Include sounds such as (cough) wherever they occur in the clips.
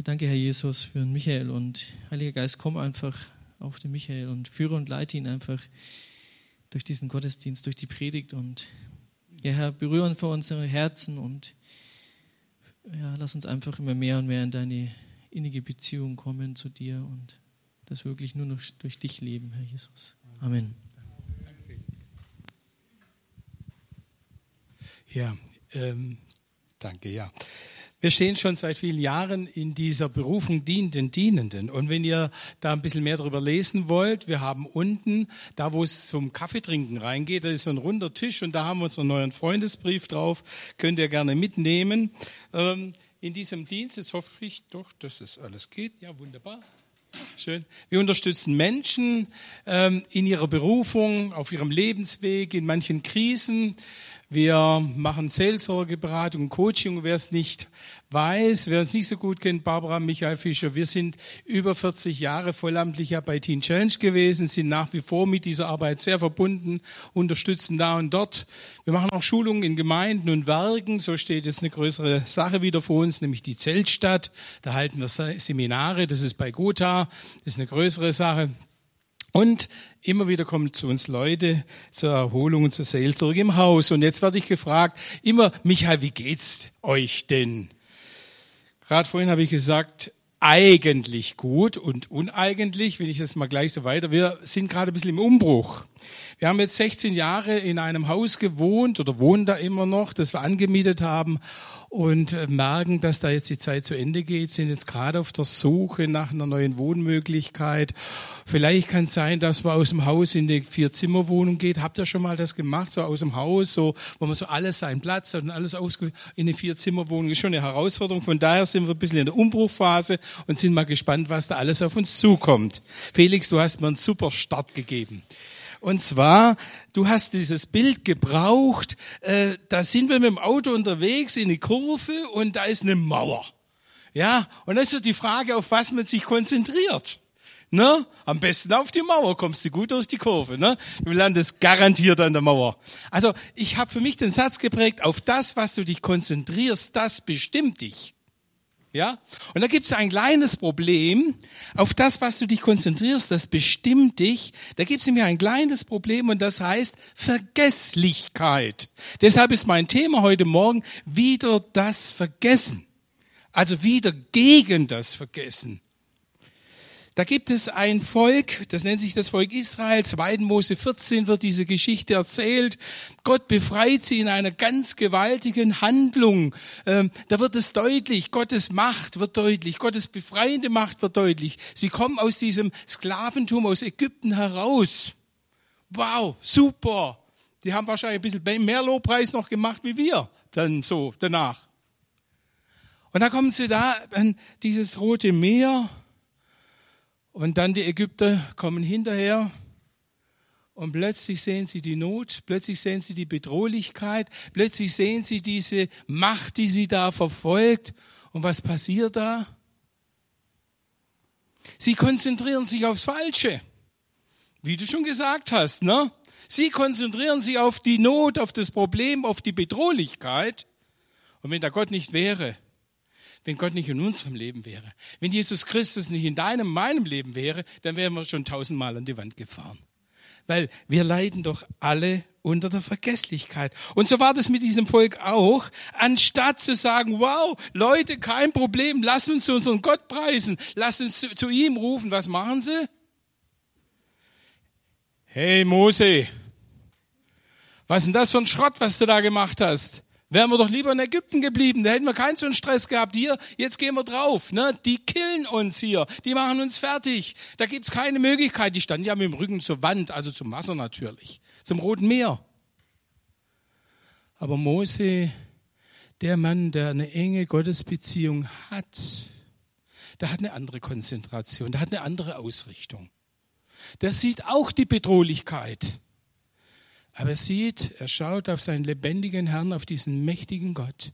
Ja, danke, Herr Jesus, für den Michael und Heiliger Geist, komm einfach auf den Michael und führe und leite ihn einfach durch diesen Gottesdienst, durch die Predigt und ja, Herr, berühre vor unsere Herzen und ja, lass uns einfach immer mehr und mehr in deine innige Beziehung kommen zu dir und das wirklich nur noch durch dich leben, Herr Jesus. Amen. Ja, ähm, danke, ja. Wir stehen schon seit vielen Jahren in dieser Berufung Dienenden, Dienenden. Und wenn ihr da ein bisschen mehr darüber lesen wollt, wir haben unten, da wo es zum Kaffeetrinken reingeht, da ist so ein runder Tisch und da haben wir unseren neuen Freundesbrief drauf. Könnt ihr gerne mitnehmen. Ähm, in diesem Dienst, jetzt hoffe ich doch, dass es alles geht. Ja, wunderbar. Schön. Wir unterstützen Menschen ähm, in ihrer Berufung, auf ihrem Lebensweg, in manchen Krisen. Wir machen Seelsorgeberatung, Coaching, wer es nicht weiß, wer uns nicht so gut kennt, Barbara, Michael Fischer, wir sind über 40 Jahre vollamtlich ja bei Teen Challenge gewesen, sind nach wie vor mit dieser Arbeit sehr verbunden, unterstützen da und dort. Wir machen auch Schulungen in Gemeinden und Werken, so steht jetzt eine größere Sache wieder vor uns, nämlich die Zeltstadt. Da halten wir Seminare, das ist bei Gotha, das ist eine größere Sache. Und immer wieder kommen zu uns Leute zur Erholung und zur Seelsorge im Haus. Und jetzt werde ich gefragt, immer, Michael, wie geht's euch denn? Gerade vorhin habe ich gesagt, eigentlich gut und uneigentlich, wenn ich das mal gleich so weiter. Wir sind gerade ein bisschen im Umbruch. Wir haben jetzt 16 Jahre in einem Haus gewohnt oder wohnen da immer noch, das wir angemietet haben und äh, merken, dass da jetzt die Zeit zu Ende geht, sind jetzt gerade auf der Suche nach einer neuen Wohnmöglichkeit. Vielleicht kann es sein, dass man aus dem Haus in die Vier-Zimmer-Wohnung geht. Habt ihr schon mal das gemacht, so aus dem Haus, so, wo man so alles seinen Platz hat und alles ausge in eine Vier-Zimmer-Wohnung? Ist schon eine Herausforderung. Von daher sind wir ein bisschen in der Umbruchphase und sind mal gespannt, was da alles auf uns zukommt. Felix, du hast mir einen super Start gegeben. Und zwar, du hast dieses Bild gebraucht, äh, da sind wir mit dem Auto unterwegs in die Kurve und da ist eine Mauer. Ja, und das ist die Frage, auf was man sich konzentriert. Ne? Am besten auf die Mauer kommst du gut durch die Kurve. Ne? Du landest garantiert an der Mauer. Also ich habe für mich den Satz geprägt, auf das, was du dich konzentrierst, das bestimmt dich. Ja? Und da gibt es ein kleines Problem. Auf das, was du dich konzentrierst, das bestimmt dich. Da gibt es nämlich ein kleines Problem und das heißt Vergesslichkeit. Deshalb ist mein Thema heute Morgen wieder das Vergessen. Also wieder gegen das Vergessen. Da gibt es ein Volk, das nennt sich das Volk Israel. 2. Mose 14 wird diese Geschichte erzählt. Gott befreit sie in einer ganz gewaltigen Handlung. Ähm, da wird es deutlich, Gottes Macht wird deutlich, Gottes befreiende Macht wird deutlich. Sie kommen aus diesem Sklaventum aus Ägypten heraus. Wow, super. Die haben wahrscheinlich ein bisschen mehr Lobpreis noch gemacht wie wir dann so danach. Und da kommen sie da an dieses rote Meer und dann die Ägypter kommen hinterher und plötzlich sehen sie die Not, plötzlich sehen sie die Bedrohlichkeit, plötzlich sehen sie diese Macht, die sie da verfolgt. Und was passiert da? Sie konzentrieren sich aufs Falsche. Wie du schon gesagt hast, ne? Sie konzentrieren sich auf die Not, auf das Problem, auf die Bedrohlichkeit. Und wenn da Gott nicht wäre, wenn Gott nicht in unserem Leben wäre. Wenn Jesus Christus nicht in deinem, meinem Leben wäre, dann wären wir schon tausendmal an die Wand gefahren. Weil wir leiden doch alle unter der Vergesslichkeit. Und so war das mit diesem Volk auch. Anstatt zu sagen, wow, Leute, kein Problem, lass uns unseren Gott preisen, lass uns zu, zu ihm rufen, was machen sie? Hey Mose, was ist denn das für ein Schrott, was du da gemacht hast? Wären wir doch lieber in Ägypten geblieben, da hätten wir keinen so einen Stress gehabt. Hier, jetzt gehen wir drauf. Ne? Die killen uns hier, die machen uns fertig. Da gibt's keine Möglichkeit. Die standen ja mit dem Rücken zur Wand, also zum Wasser natürlich, zum Roten Meer. Aber Mose, der Mann, der eine enge Gottesbeziehung hat, der hat eine andere Konzentration, der hat eine andere Ausrichtung. Der sieht auch die Bedrohlichkeit. Aber er sieht, er schaut auf seinen lebendigen Herrn, auf diesen mächtigen Gott.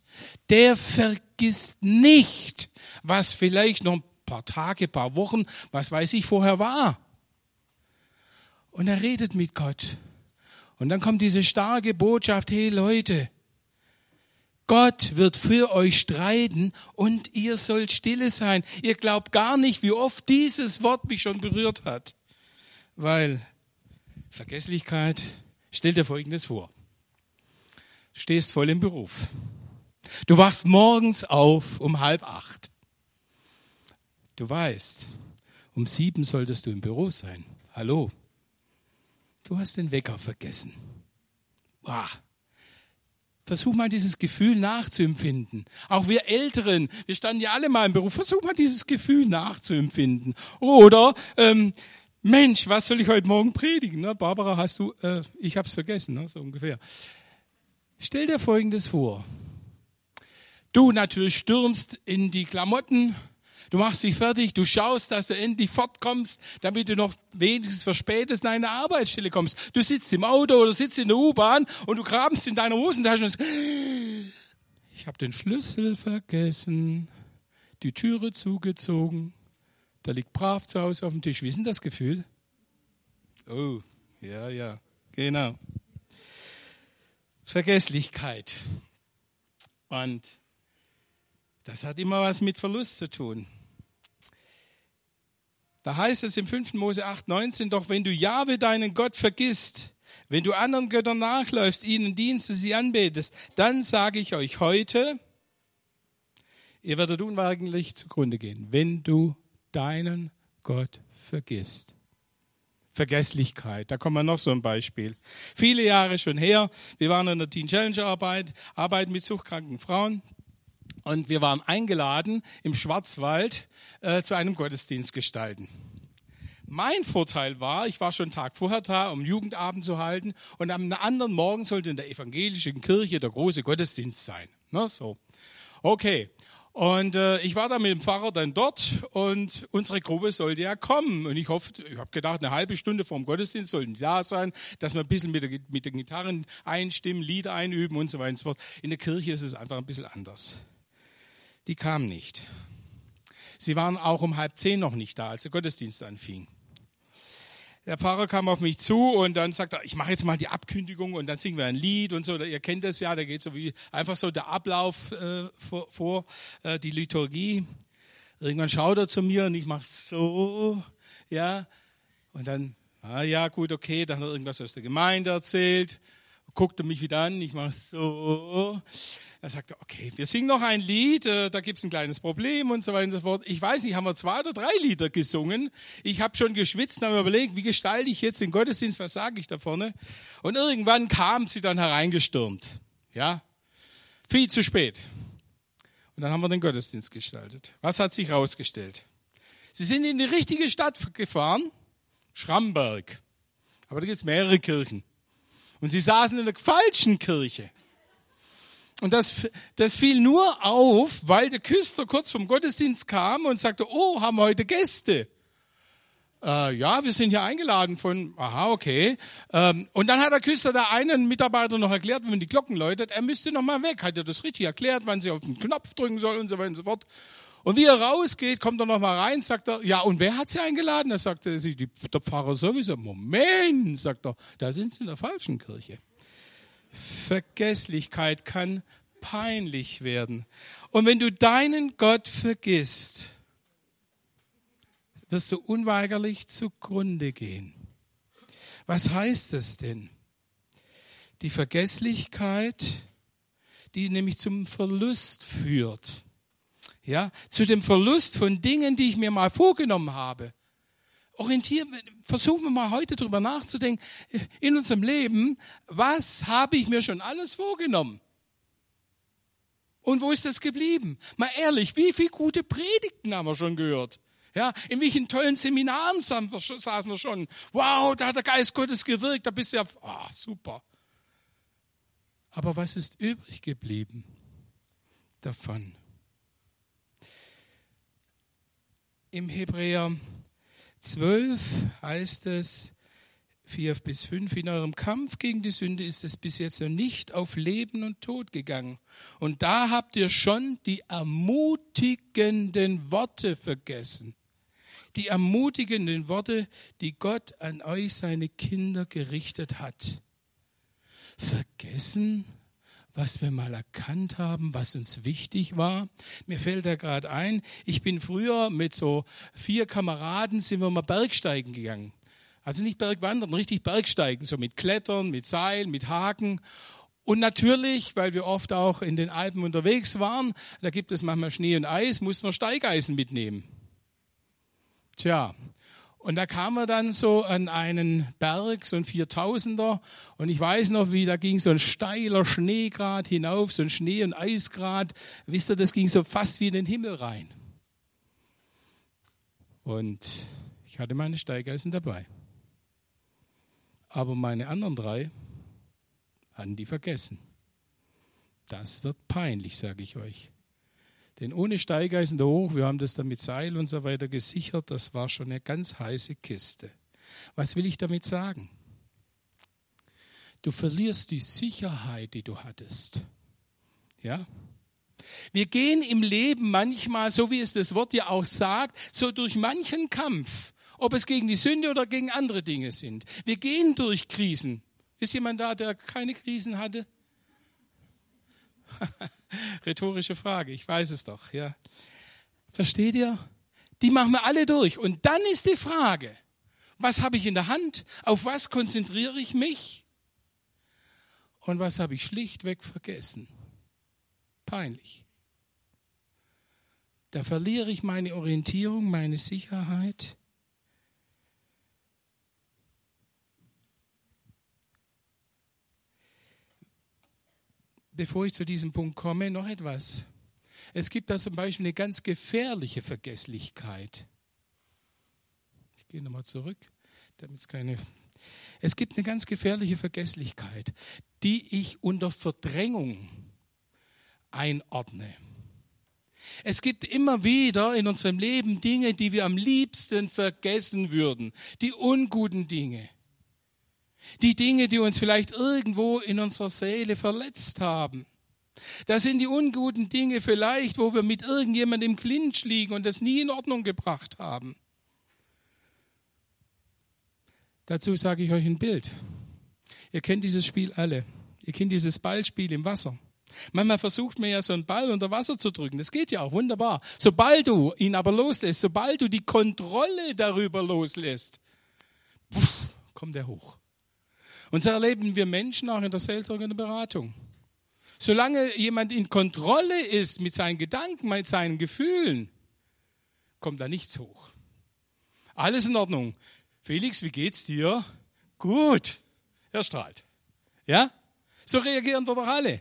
Der vergisst nicht, was vielleicht noch ein paar Tage, paar Wochen, was weiß ich, vorher war. Und er redet mit Gott. Und dann kommt diese starke Botschaft, hey Leute, Gott wird für euch streiten und ihr sollt stille sein. Ihr glaubt gar nicht, wie oft dieses Wort mich schon berührt hat. Weil Vergesslichkeit, stell dir Folgendes vor. Du stehst voll im Beruf. Du wachst morgens auf um halb acht. Du weißt, um sieben solltest du im Büro sein. Hallo. Du hast den Wecker vergessen. Wow. Versuch mal dieses Gefühl nachzuempfinden. Auch wir Älteren, wir standen ja alle mal im Beruf, versuch mal dieses Gefühl nachzuempfinden. Oder, ähm, Mensch, was soll ich heute Morgen predigen? Ne? Barbara, hast du, äh, ich hab's vergessen, ne? so ungefähr. Stell dir Folgendes vor. Du natürlich stürmst in die Klamotten, Du machst dich fertig, du schaust, dass du endlich fortkommst, damit du noch wenigstens verspätest an eine Arbeitsstelle kommst. Du sitzt im Auto oder sitzt in der U-Bahn und du grabst in deiner Hosentasche und sagst, ich habe den Schlüssel vergessen, die Türe zugezogen, da liegt brav zu Hause auf dem Tisch. Denn das Gefühl? Oh, ja, ja, genau. Vergesslichkeit. Und das hat immer was mit Verlust zu tun. Da heißt es im 5. Mose 8, 19, doch wenn du Jahwe deinen Gott vergisst, wenn du anderen Göttern nachläufst, ihnen dienst, sie anbetest, dann sage ich euch heute, ihr werdet unweigerlich zugrunde gehen, wenn du deinen Gott vergisst. Vergesslichkeit. Da kommt man noch so ein Beispiel. Viele Jahre schon her, wir waren in der Teen Challenge Arbeit, arbeiten mit suchtkranken Frauen und wir waren eingeladen im Schwarzwald äh, zu einem Gottesdienst gestalten. Mein Vorteil war, ich war schon Tag vorher da, um Jugendabend zu halten, und am anderen Morgen sollte in der evangelischen Kirche der große Gottesdienst sein. Ne, so. Okay. Und äh, ich war da mit dem Pfarrer dann dort und unsere Gruppe sollte ja kommen. Und ich hoffe, ich habe gedacht, eine halbe Stunde vor dem Gottesdienst sollten die da sein, dass wir ein bisschen mit, der, mit den Gitarren einstimmen, Lieder einüben und so weiter und so fort. In der Kirche ist es einfach ein bisschen anders. Die kamen nicht. Sie waren auch um halb zehn noch nicht da, als der Gottesdienst anfing. Der Pfarrer kam auf mich zu und dann sagt er, ich mache jetzt mal die Abkündigung und dann singen wir ein Lied und so. Ihr kennt das ja, da geht so wie einfach so der Ablauf äh, vor, vor äh, die Liturgie. Irgendwann schaut er zu mir und ich mache so, ja. Und dann, ah ja, gut, okay, dann hat er irgendwas aus der Gemeinde erzählt, guckte mich wieder an, ich mache so. Er sagte, okay, wir singen noch ein Lied, äh, da gibt es ein kleines Problem und so weiter und so fort. Ich weiß nicht, haben wir zwei oder drei Lieder gesungen. Ich habe schon geschwitzt und habe überlegt, wie gestalte ich jetzt den Gottesdienst, was sage ich da vorne? Und irgendwann kam sie dann hereingestürmt. Ja, viel zu spät. Und dann haben wir den Gottesdienst gestaltet. Was hat sich herausgestellt? Sie sind in die richtige Stadt gefahren, Schramberg. Aber da gibt es mehrere Kirchen. Und sie saßen in der falschen Kirche. Und das, das fiel nur auf, weil der Küster kurz vom Gottesdienst kam und sagte, oh, haben wir heute Gäste. Äh, ja, wir sind hier eingeladen von, aha, okay. Ähm, und dann hat der Küster da einen Mitarbeiter noch erklärt, wenn die Glocken läutet, er müsste noch mal weg. Hat er das richtig erklärt, wann sie auf den Knopf drücken soll und so weiter und so fort. Und wie er rausgeht, kommt er noch mal rein, sagt er, ja, und wer hat sie eingeladen? Da sagte sie, der Pfarrer sowieso. Moment, sagt er, da sind sie in der falschen Kirche. Vergesslichkeit kann peinlich werden. Und wenn du deinen Gott vergisst, wirst du unweigerlich zugrunde gehen. Was heißt das denn? Die Vergesslichkeit, die nämlich zum Verlust führt. Ja, zu dem Verlust von Dingen, die ich mir mal vorgenommen habe orientieren, versuchen wir mal heute drüber nachzudenken, in unserem Leben, was habe ich mir schon alles vorgenommen? Und wo ist das geblieben? Mal ehrlich, wie viele gute Predigten haben wir schon gehört? Ja, in welchen tollen Seminaren saßen wir schon? Wow, da hat der Geist Gottes gewirkt, da bist du ja, ah, super. Aber was ist übrig geblieben davon? Im Hebräer 12 heißt es, 4 bis 5, in eurem Kampf gegen die Sünde ist es bis jetzt noch nicht auf Leben und Tod gegangen. Und da habt ihr schon die ermutigenden Worte vergessen. Die ermutigenden Worte, die Gott an euch, seine Kinder, gerichtet hat. Vergessen, was wir mal erkannt haben, was uns wichtig war. Mir fällt da gerade ein, ich bin früher mit so vier Kameraden, sind wir mal Bergsteigen gegangen. Also nicht Bergwandern, richtig Bergsteigen, so mit Klettern, mit Seilen, mit Haken. Und natürlich, weil wir oft auch in den Alpen unterwegs waren, da gibt es manchmal Schnee und Eis, mussten wir Steigeisen mitnehmen. Tja, und da kam er dann so an einen Berg, so ein 4000er. Und ich weiß noch, wie da ging so ein steiler Schneegrad hinauf, so ein Schnee- und Eisgrad. Wisst ihr, das ging so fast wie in den Himmel rein. Und ich hatte meine Steigeisen dabei. Aber meine anderen drei hatten die vergessen. Das wird peinlich, sage ich euch. Denn ohne Steigeisen da hoch, wir haben das dann mit Seil und so weiter gesichert, das war schon eine ganz heiße Kiste. Was will ich damit sagen? Du verlierst die Sicherheit, die du hattest. Ja? Wir gehen im Leben manchmal, so wie es das Wort ja auch sagt, so durch manchen Kampf, ob es gegen die Sünde oder gegen andere Dinge sind. Wir gehen durch Krisen. Ist jemand da, der keine Krisen hatte? (laughs) (laughs) Rhetorische Frage, ich weiß es doch, ja. Versteht ihr? Die machen wir alle durch. Und dann ist die Frage, was habe ich in der Hand? Auf was konzentriere ich mich? Und was habe ich schlichtweg vergessen? Peinlich. Da verliere ich meine Orientierung, meine Sicherheit. Bevor ich zu diesem Punkt komme, noch etwas. Es gibt da zum Beispiel eine ganz gefährliche Vergesslichkeit. Ich gehe nochmal zurück, damit es keine. Es gibt eine ganz gefährliche Vergesslichkeit, die ich unter Verdrängung einordne. Es gibt immer wieder in unserem Leben Dinge, die wir am liebsten vergessen würden, die unguten Dinge. Die Dinge, die uns vielleicht irgendwo in unserer Seele verletzt haben. Das sind die unguten Dinge vielleicht, wo wir mit irgendjemandem im Clinch liegen und das nie in Ordnung gebracht haben. Dazu sage ich euch ein Bild. Ihr kennt dieses Spiel alle. Ihr kennt dieses Ballspiel im Wasser. Manchmal versucht man ja so einen Ball unter Wasser zu drücken. Das geht ja auch wunderbar. Sobald du ihn aber loslässt, sobald du die Kontrolle darüber loslässt, kommt er hoch. Und so erleben wir Menschen auch in der Seelsorge und der Beratung. Solange jemand in Kontrolle ist mit seinen Gedanken, mit seinen Gefühlen, kommt da nichts hoch. Alles in Ordnung. Felix, wie geht's dir? Gut. Er strahlt. Ja? So reagieren wir doch alle.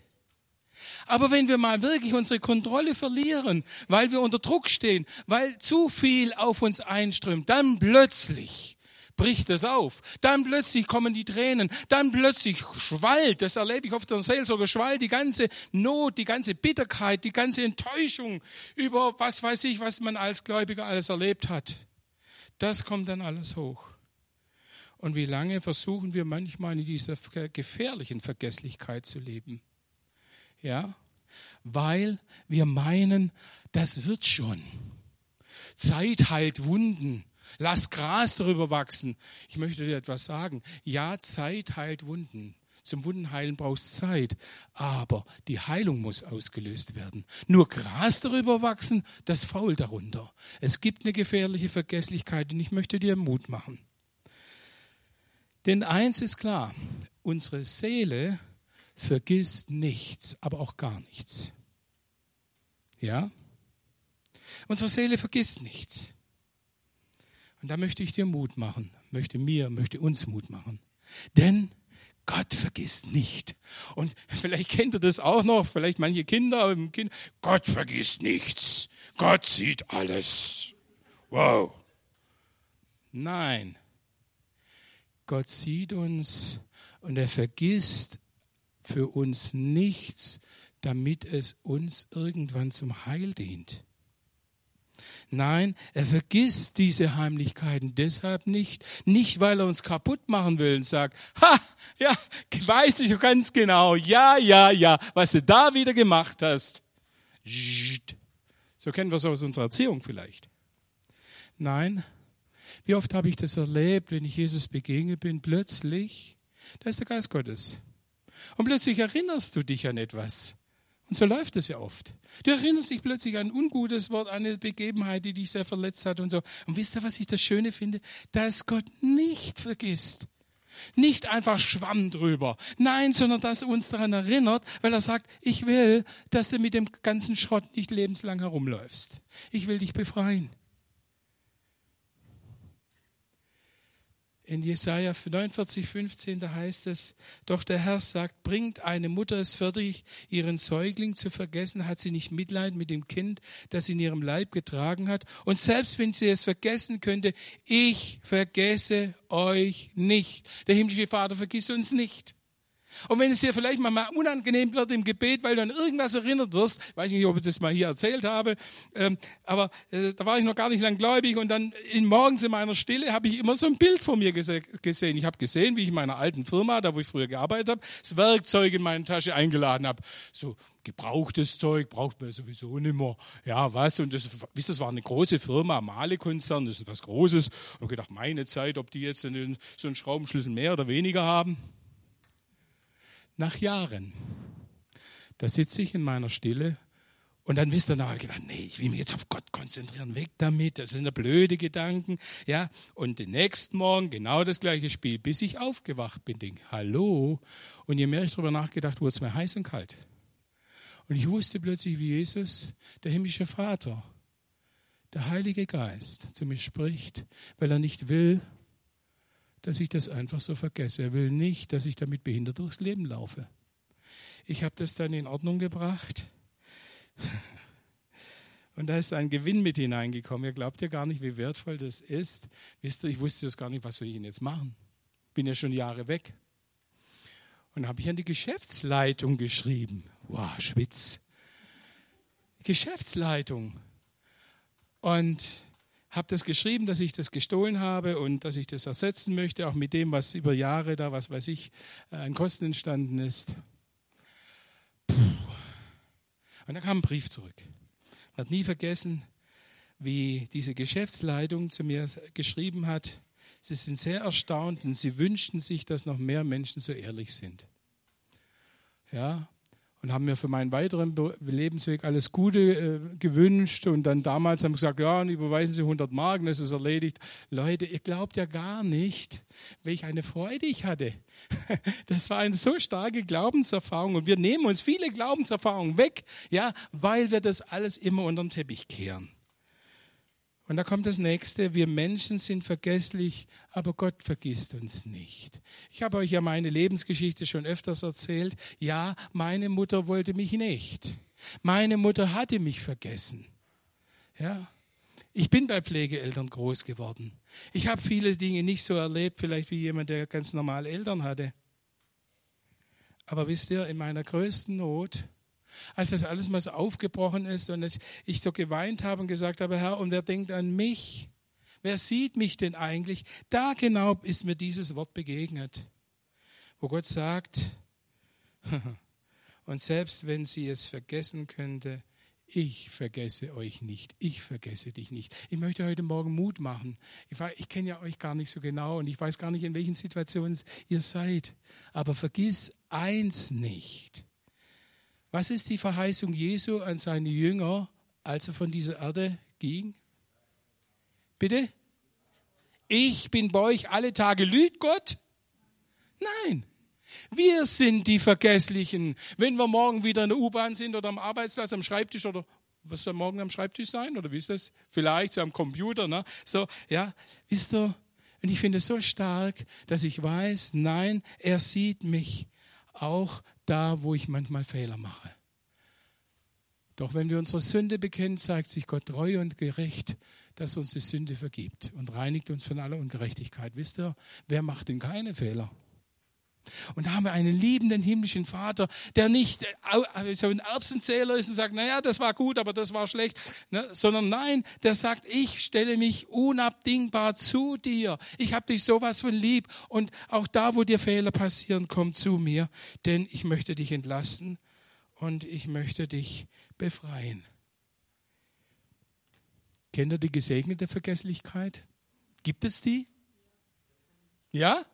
Aber wenn wir mal wirklich unsere Kontrolle verlieren, weil wir unter Druck stehen, weil zu viel auf uns einströmt, dann plötzlich bricht es auf. Dann plötzlich kommen die Tränen. Dann plötzlich schwallt, das erlebe ich oft in der Seelsorge, schwallt die ganze Not, die ganze Bitterkeit, die ganze Enttäuschung über was weiß ich, was man als Gläubiger alles erlebt hat. Das kommt dann alles hoch. Und wie lange versuchen wir manchmal in dieser gefährlichen Vergesslichkeit zu leben? Ja, weil wir meinen, das wird schon. Zeit heilt Wunden. Lass Gras darüber wachsen. Ich möchte dir etwas sagen. Ja, Zeit heilt Wunden. Zum Wundenheilen brauchst Zeit, aber die Heilung muss ausgelöst werden. Nur Gras darüber wachsen, das fault darunter. Es gibt eine gefährliche Vergesslichkeit und ich möchte dir Mut machen. Denn eins ist klar, unsere Seele vergisst nichts, aber auch gar nichts. Ja? Unsere Seele vergisst nichts. Und da möchte ich dir Mut machen, möchte mir, möchte uns Mut machen. Denn Gott vergisst nicht. Und vielleicht kennt ihr das auch noch, vielleicht manche Kinder, kind, Gott vergisst nichts. Gott sieht alles. Wow. Nein. Gott sieht uns und er vergisst für uns nichts, damit es uns irgendwann zum Heil dient. Nein, er vergisst diese Heimlichkeiten deshalb nicht. Nicht, weil er uns kaputt machen will und sagt, ha, ja, weiß ich ganz genau, ja, ja, ja, was du da wieder gemacht hast. So kennen wir es aus unserer Erziehung vielleicht. Nein, wie oft habe ich das erlebt, wenn ich Jesus begegnet bin, plötzlich, da ist der Geist Gottes. Und plötzlich erinnerst du dich an etwas. Und so läuft es ja oft. Du erinnerst dich plötzlich an ein ungutes Wort, an eine Begebenheit, die dich sehr verletzt hat und so. Und wisst ihr, was ich das Schöne finde? Dass Gott nicht vergisst. Nicht einfach Schwamm drüber. Nein, sondern dass er uns daran erinnert, weil er sagt, ich will, dass du mit dem ganzen Schrott nicht lebenslang herumläufst. Ich will dich befreien. In Jesaja 49, 15, da heißt es, doch der Herr sagt, bringt eine Mutter es fertig, ihren Säugling zu vergessen, hat sie nicht Mitleid mit dem Kind, das sie in ihrem Leib getragen hat. Und selbst wenn sie es vergessen könnte, ich vergesse euch nicht. Der himmlische Vater vergisst uns nicht. Und wenn es dir vielleicht mal unangenehm wird im Gebet, weil du an irgendwas erinnert wirst, weiß nicht, ob ich das mal hier erzählt habe, ähm, aber äh, da war ich noch gar nicht lang gläubig und dann in, morgens in meiner Stille habe ich immer so ein Bild vor mir gese gesehen. Ich habe gesehen, wie ich in meiner alten Firma, da wo ich früher gearbeitet habe, das Werkzeug in meine Tasche eingeladen habe. So gebrauchtes Zeug braucht man sowieso nicht mehr. Ja, was? Und das, wisst, das war eine große Firma, Male-Konzern, das ist was Großes. Und ich gedacht, meine Zeit, ob die jetzt so einen Schraubenschlüssel mehr oder weniger haben nach Jahren. Da sitze ich in meiner Stille und dann wisst ihr, ich gedacht, nee, ich will mich jetzt auf Gott konzentrieren, weg damit, das sind ja blöde Gedanken. Ja, und den nächsten Morgen genau das gleiche Spiel, bis ich aufgewacht bin, denke, hallo. Und je mehr ich darüber nachgedacht, wurde es mir heiß und kalt. Und ich wusste plötzlich, wie Jesus, der himmlische Vater, der Heilige Geist zu mir spricht, weil er nicht will, dass ich das einfach so vergesse. Er will nicht, dass ich damit behindert durchs Leben laufe. Ich habe das dann in Ordnung gebracht. (laughs) Und da ist ein Gewinn mit hineingekommen. Ihr glaubt ja gar nicht, wie wertvoll das ist. Wisst ihr, ich wusste das gar nicht, was soll ich denn jetzt machen? Bin ja schon Jahre weg. Und habe ich an die Geschäftsleitung geschrieben. Wow, Schwitz. Geschäftsleitung. Und habe das geschrieben, dass ich das gestohlen habe und dass ich das ersetzen möchte, auch mit dem, was über Jahre da, was weiß ich, äh, an Kosten entstanden ist. Und dann kam ein Brief zurück. Man hat nie vergessen, wie diese Geschäftsleitung zu mir geschrieben hat. Sie sind sehr erstaunt und sie wünschten sich, dass noch mehr Menschen so ehrlich sind. Ja, und haben mir für meinen weiteren Lebensweg alles Gute äh, gewünscht. Und dann damals haben gesagt, ja, überweisen Sie 100 Mark, das ist erledigt. Leute, ihr glaubt ja gar nicht, welch eine Freude ich hatte. (laughs) Das war eine so starke Glaubenserfahrung. Und wir nehmen uns viele Glaubenserfahrungen weg, ja, weil wir das alles immer unter den Teppich kehren. Und da kommt das nächste, wir Menschen sind vergesslich, aber Gott vergisst uns nicht. Ich habe euch ja meine Lebensgeschichte schon öfters erzählt. Ja, meine Mutter wollte mich nicht. Meine Mutter hatte mich vergessen. Ja, ich bin bei Pflegeeltern groß geworden. Ich habe viele Dinge nicht so erlebt, vielleicht wie jemand, der ganz normale Eltern hatte. Aber wisst ihr, in meiner größten Not als das alles mal so aufgebrochen ist und ich so geweint habe und gesagt habe, Herr, und wer denkt an mich? Wer sieht mich denn eigentlich? Da genau ist mir dieses Wort begegnet, wo Gott sagt, (laughs) und selbst wenn sie es vergessen könnte, ich vergesse euch nicht, ich vergesse dich nicht. Ich möchte heute Morgen Mut machen. Ich, ich kenne ja euch gar nicht so genau und ich weiß gar nicht, in welchen Situationen ihr seid. Aber vergiss eins nicht. Was ist die Verheißung Jesu an seine Jünger, als er von dieser Erde ging? Bitte? Ich bin bei euch alle Tage. Lügt Gott? Nein. Wir sind die Vergesslichen. Wenn wir morgen wieder in der U-Bahn sind oder am Arbeitsplatz, am Schreibtisch oder was soll morgen am Schreibtisch sein? Oder wie ist das? Vielleicht so am Computer, ne? So, ja, wisst ihr? Und ich finde es so stark, dass ich weiß, nein, er sieht mich auch da, wo ich manchmal Fehler mache. Doch wenn wir unsere Sünde bekennen, zeigt sich Gott treu und gerecht, dass uns die Sünde vergibt und reinigt uns von aller Ungerechtigkeit. Wisst ihr, wer macht denn keine Fehler? Und da haben wir einen liebenden himmlischen Vater, der nicht äh, so ein Erbsenzähler ist und sagt, naja, das war gut, aber das war schlecht, ne? sondern nein, der sagt, ich stelle mich unabdingbar zu dir. Ich habe dich sowas von lieb und auch da, wo dir Fehler passieren, komm zu mir, denn ich möchte dich entlasten und ich möchte dich befreien. Kennt ihr die gesegnete Vergesslichkeit? Gibt es die? Ja?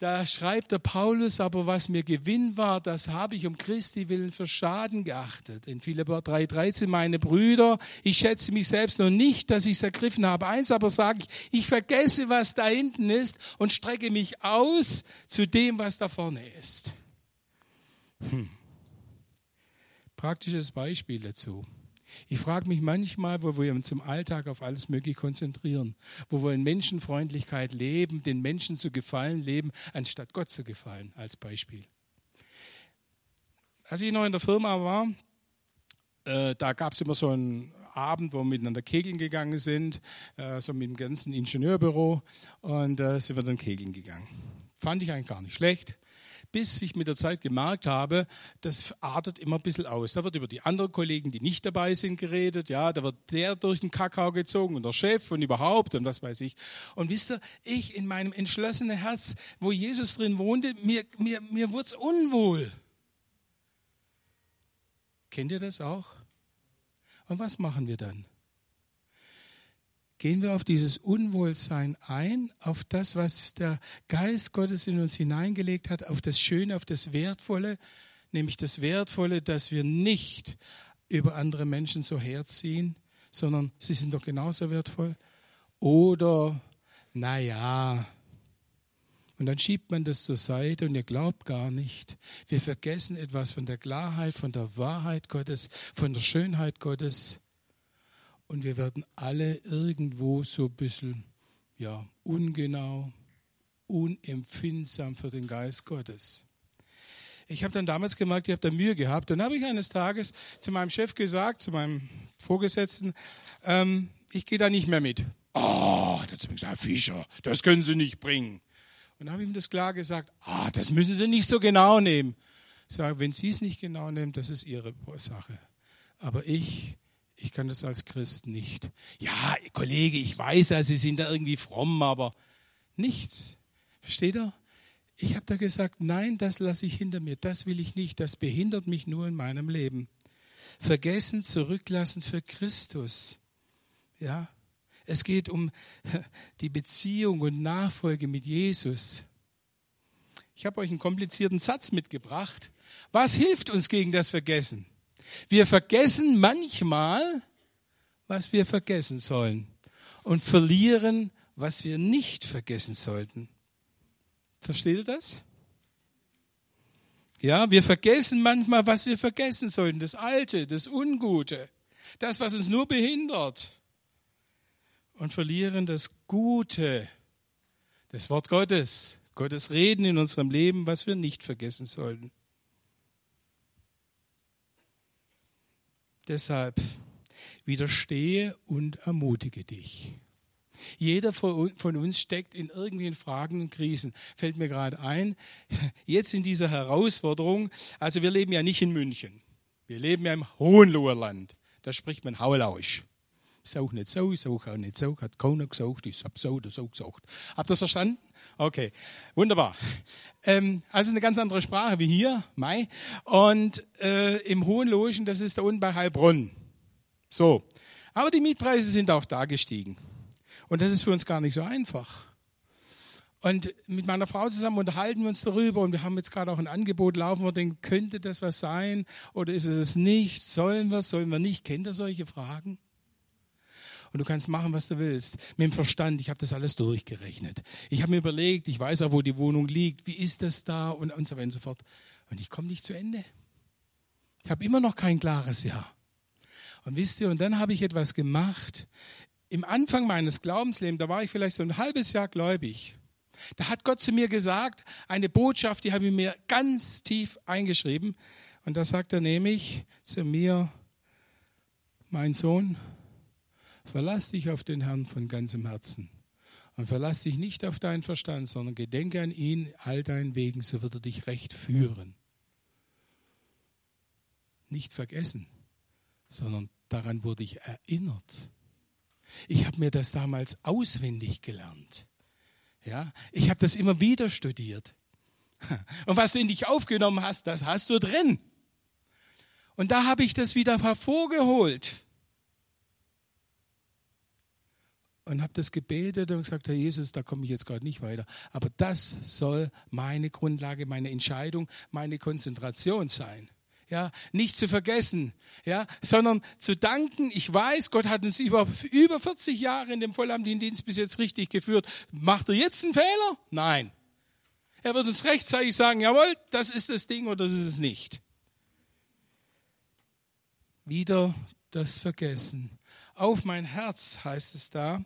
Da schreibt der Paulus, aber was mir Gewinn war, das habe ich um Christi willen für Schaden geachtet. In Philipper 3,13, meine Brüder, ich schätze mich selbst noch nicht, dass ich es ergriffen habe. Eins aber sage ich, ich vergesse, was da hinten ist und strecke mich aus zu dem, was da vorne ist. Hm. Praktisches Beispiel dazu. Ich frage mich manchmal, wo wir uns im Alltag auf alles Mögliche konzentrieren, wo wir in Menschenfreundlichkeit leben, den Menschen zu gefallen leben, anstatt Gott zu gefallen, als Beispiel. Als ich noch in der Firma war, äh, da gab es immer so einen Abend, wo wir miteinander kegeln gegangen sind, äh, so mit dem ganzen Ingenieurbüro und äh, sind wir dann kegeln gegangen. Fand ich eigentlich gar nicht schlecht bis ich mit der Zeit gemerkt habe, das artet immer ein bisschen aus. Da wird über die anderen Kollegen, die nicht dabei sind, geredet. Ja, da wird der durch den Kakao gezogen und der Chef und überhaupt und was weiß ich. Und wisst ihr, ich in meinem entschlossenen Herz, wo Jesus drin wohnte, mir, mir, mir wurde es unwohl. Kennt ihr das auch? Und was machen wir dann? Gehen wir auf dieses Unwohlsein ein, auf das, was der Geist Gottes in uns hineingelegt hat, auf das Schöne, auf das Wertvolle, nämlich das Wertvolle, dass wir nicht über andere Menschen so herziehen, sondern sie sind doch genauso wertvoll. Oder, naja, und dann schiebt man das zur Seite und ihr glaubt gar nicht. Wir vergessen etwas von der Klarheit, von der Wahrheit Gottes, von der Schönheit Gottes und wir werden alle irgendwo so ein bisschen ja, ungenau, unempfindsam für den Geist Gottes. Ich habe dann damals gemerkt, ich habe da Mühe gehabt. Dann habe ich eines Tages zu meinem Chef gesagt, zu meinem Vorgesetzten, ähm, ich gehe da nicht mehr mit. Ah, oh, dazu gesagt, Fischer, das können Sie nicht bringen. Und dann habe ihm das klar gesagt, ah, das müssen Sie nicht so genau nehmen. Ich sage, wenn Sie es nicht genau nehmen, das ist Ihre Sache. Aber ich ich kann das als Christ nicht. Ja, Kollege, ich weiß ja, Sie sind da irgendwie fromm, aber nichts. Versteht ihr? Ich habe da gesagt, nein, das lasse ich hinter mir, das will ich nicht, das behindert mich nur in meinem Leben. Vergessen, zurücklassen für Christus. Ja, es geht um (laughs) die Beziehung und Nachfolge mit Jesus. Ich habe euch einen komplizierten Satz mitgebracht. Was hilft uns gegen das Vergessen? Wir vergessen manchmal, was wir vergessen sollen und verlieren, was wir nicht vergessen sollten. Versteht ihr das? Ja, wir vergessen manchmal, was wir vergessen sollten. Das Alte, das Ungute, das, was uns nur behindert. Und verlieren das Gute, das Wort Gottes, Gottes Reden in unserem Leben, was wir nicht vergessen sollten. Deshalb widerstehe und ermutige dich. Jeder von uns steckt in irgendwelchen Fragen und Krisen. Fällt mir gerade ein, jetzt in dieser Herausforderung, also wir leben ja nicht in München. Wir leben ja im Hohenloherland. Da spricht man Haulauisch. Ist auch nicht so, ist auch nicht so, hat keiner gesagt, ich habe so oder so gesagt. Habt ihr das verstanden? Okay, wunderbar. Ähm, also eine ganz andere Sprache wie hier, Mai. Und äh, im Hohenlogen, das ist da unten bei Heilbronn. So, aber die Mietpreise sind auch da gestiegen. Und das ist für uns gar nicht so einfach. Und mit meiner Frau zusammen unterhalten wir uns darüber und wir haben jetzt gerade auch ein Angebot laufen. Wir denken, könnte das was sein oder ist es es nicht? Sollen wir, sollen wir nicht? Kennt ihr solche Fragen? Und du kannst machen, was du willst. Mit dem Verstand, ich habe das alles durchgerechnet. Ich habe mir überlegt, ich weiß auch, wo die Wohnung liegt, wie ist das da und, und so weiter und so fort. Und ich komme nicht zu Ende. Ich habe immer noch kein klares Ja. Und wisst ihr, und dann habe ich etwas gemacht. Im Anfang meines Glaubenslebens, da war ich vielleicht so ein halbes Jahr gläubig. Da hat Gott zu mir gesagt, eine Botschaft, die habe ich mir ganz tief eingeschrieben. Und da sagt er nämlich zu mir, mein Sohn, Verlass dich auf den Herrn von ganzem Herzen. Und verlass dich nicht auf deinen Verstand, sondern gedenke an ihn all deinen Wegen, so wird er dich recht führen. Nicht vergessen, sondern daran wurde ich erinnert. Ich habe mir das damals auswendig gelernt. Ja, ich habe das immer wieder studiert. (laughs) Und was du in dich aufgenommen hast, das hast du drin. Und da habe ich das wieder hervorgeholt. Und habe das gebetet und gesagt, Herr Jesus, da komme ich jetzt gerade nicht weiter. Aber das soll meine Grundlage, meine Entscheidung, meine Konzentration sein. Ja, nicht zu vergessen, ja, sondern zu danken. Ich weiß, Gott hat uns über, über 40 Jahre in dem vollamtlichen Dienst bis jetzt richtig geführt. Macht er jetzt einen Fehler? Nein. Er wird uns rechtzeitig sagen, jawohl, das ist das Ding oder das ist es nicht. Wieder das Vergessen. Auf mein Herz heißt es da,